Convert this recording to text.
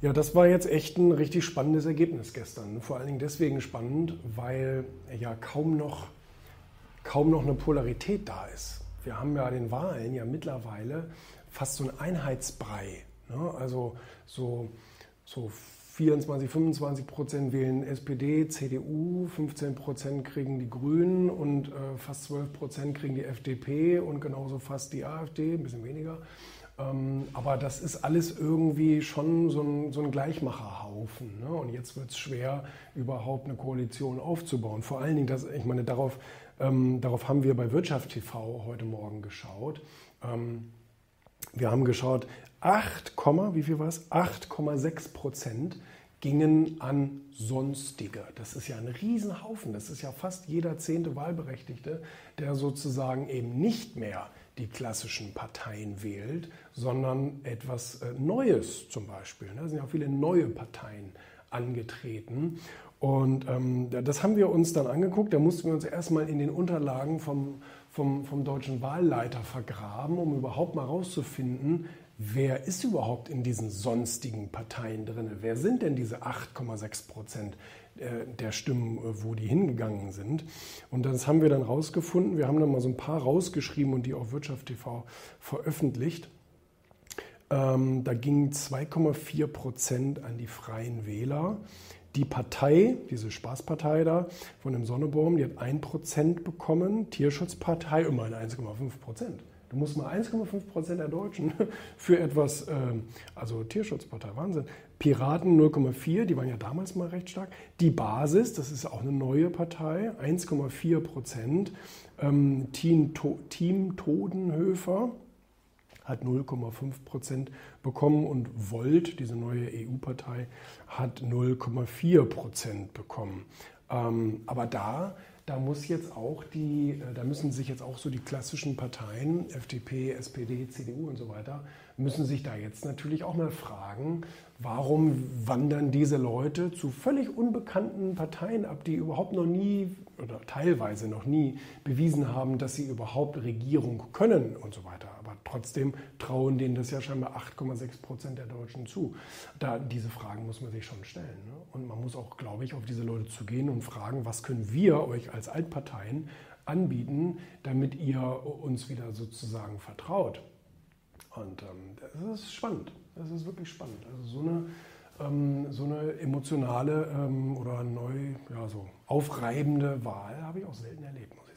Ja, das war jetzt echt ein richtig spannendes Ergebnis gestern. Vor allen Dingen deswegen spannend, weil ja kaum noch, kaum noch eine Polarität da ist. Wir haben ja den Wahlen ja mittlerweile fast so ein Einheitsbrei. Ne? Also so, so 24, 25 Prozent wählen SPD, CDU, 15 Prozent kriegen die Grünen und äh, fast 12 Prozent kriegen die FDP und genauso fast die AfD, ein bisschen weniger. Ähm, aber das ist alles irgendwie schon so ein, so ein Gleichmacherhaufen. Ne? Und jetzt wird es schwer, überhaupt eine Koalition aufzubauen. Vor allen Dingen, das, ich meine, darauf, ähm, darauf haben wir bei Wirtschaft TV heute Morgen geschaut. Ähm, wir haben geschaut, 8, wie viel war es? 8,6 Prozent gingen an Sonstige. Das ist ja ein Riesenhaufen. Das ist ja fast jeder zehnte Wahlberechtigte, der sozusagen eben nicht mehr die klassischen Parteien wählt, sondern etwas äh, Neues zum Beispiel. Da sind ja viele neue Parteien angetreten. Und ähm, das haben wir uns dann angeguckt. Da mussten wir uns erstmal in den Unterlagen vom, vom, vom deutschen Wahlleiter vergraben, um überhaupt mal herauszufinden, wer ist überhaupt in diesen sonstigen Parteien drin? Wer sind denn diese 8,6 Prozent äh, der Stimmen, äh, wo die hingegangen sind? Und das haben wir dann rausgefunden. Wir haben dann mal so ein paar rausgeschrieben und die auf Wirtschaft TV veröffentlicht. Ähm, da gingen 2,4 Prozent an die Freien Wähler. Die Partei, diese Spaßpartei da von dem Sonnebaum, die hat 1 Prozent bekommen. Tierschutzpartei immerhin 1,5 Prozent. Du musst mal 1,5 Prozent der Deutschen für etwas, äh, also Tierschutzpartei, Wahnsinn. Piraten 0,4, die waren ja damals mal recht stark. Die Basis, das ist auch eine neue Partei, 1,4 Prozent. Ähm, Team, to Team Todenhöfer hat 0,5 Prozent bekommen und Volt, diese neue EU-Partei, hat 0,4 Prozent bekommen. Ähm, aber da da muss jetzt auch die, äh, da müssen sich jetzt auch so die klassischen Parteien, FDP, SPD, CDU und so weiter, müssen sich da jetzt natürlich auch mal fragen, warum wandern diese Leute zu völlig unbekannten Parteien ab, die überhaupt noch nie oder teilweise noch nie bewiesen haben, dass sie überhaupt Regierung können und so weiter. Trotzdem trauen denen das ja scheinbar 8,6 Prozent der Deutschen zu. Da, diese Fragen muss man sich schon stellen. Ne? Und man muss auch, glaube ich, auf diese Leute zugehen und fragen, was können wir euch als Altparteien anbieten, damit ihr uns wieder sozusagen vertraut. Und ähm, das ist spannend. Das ist wirklich spannend. Also so eine, ähm, so eine emotionale ähm, oder neu, ja, so aufreibende Wahl habe ich auch selten erlebt, muss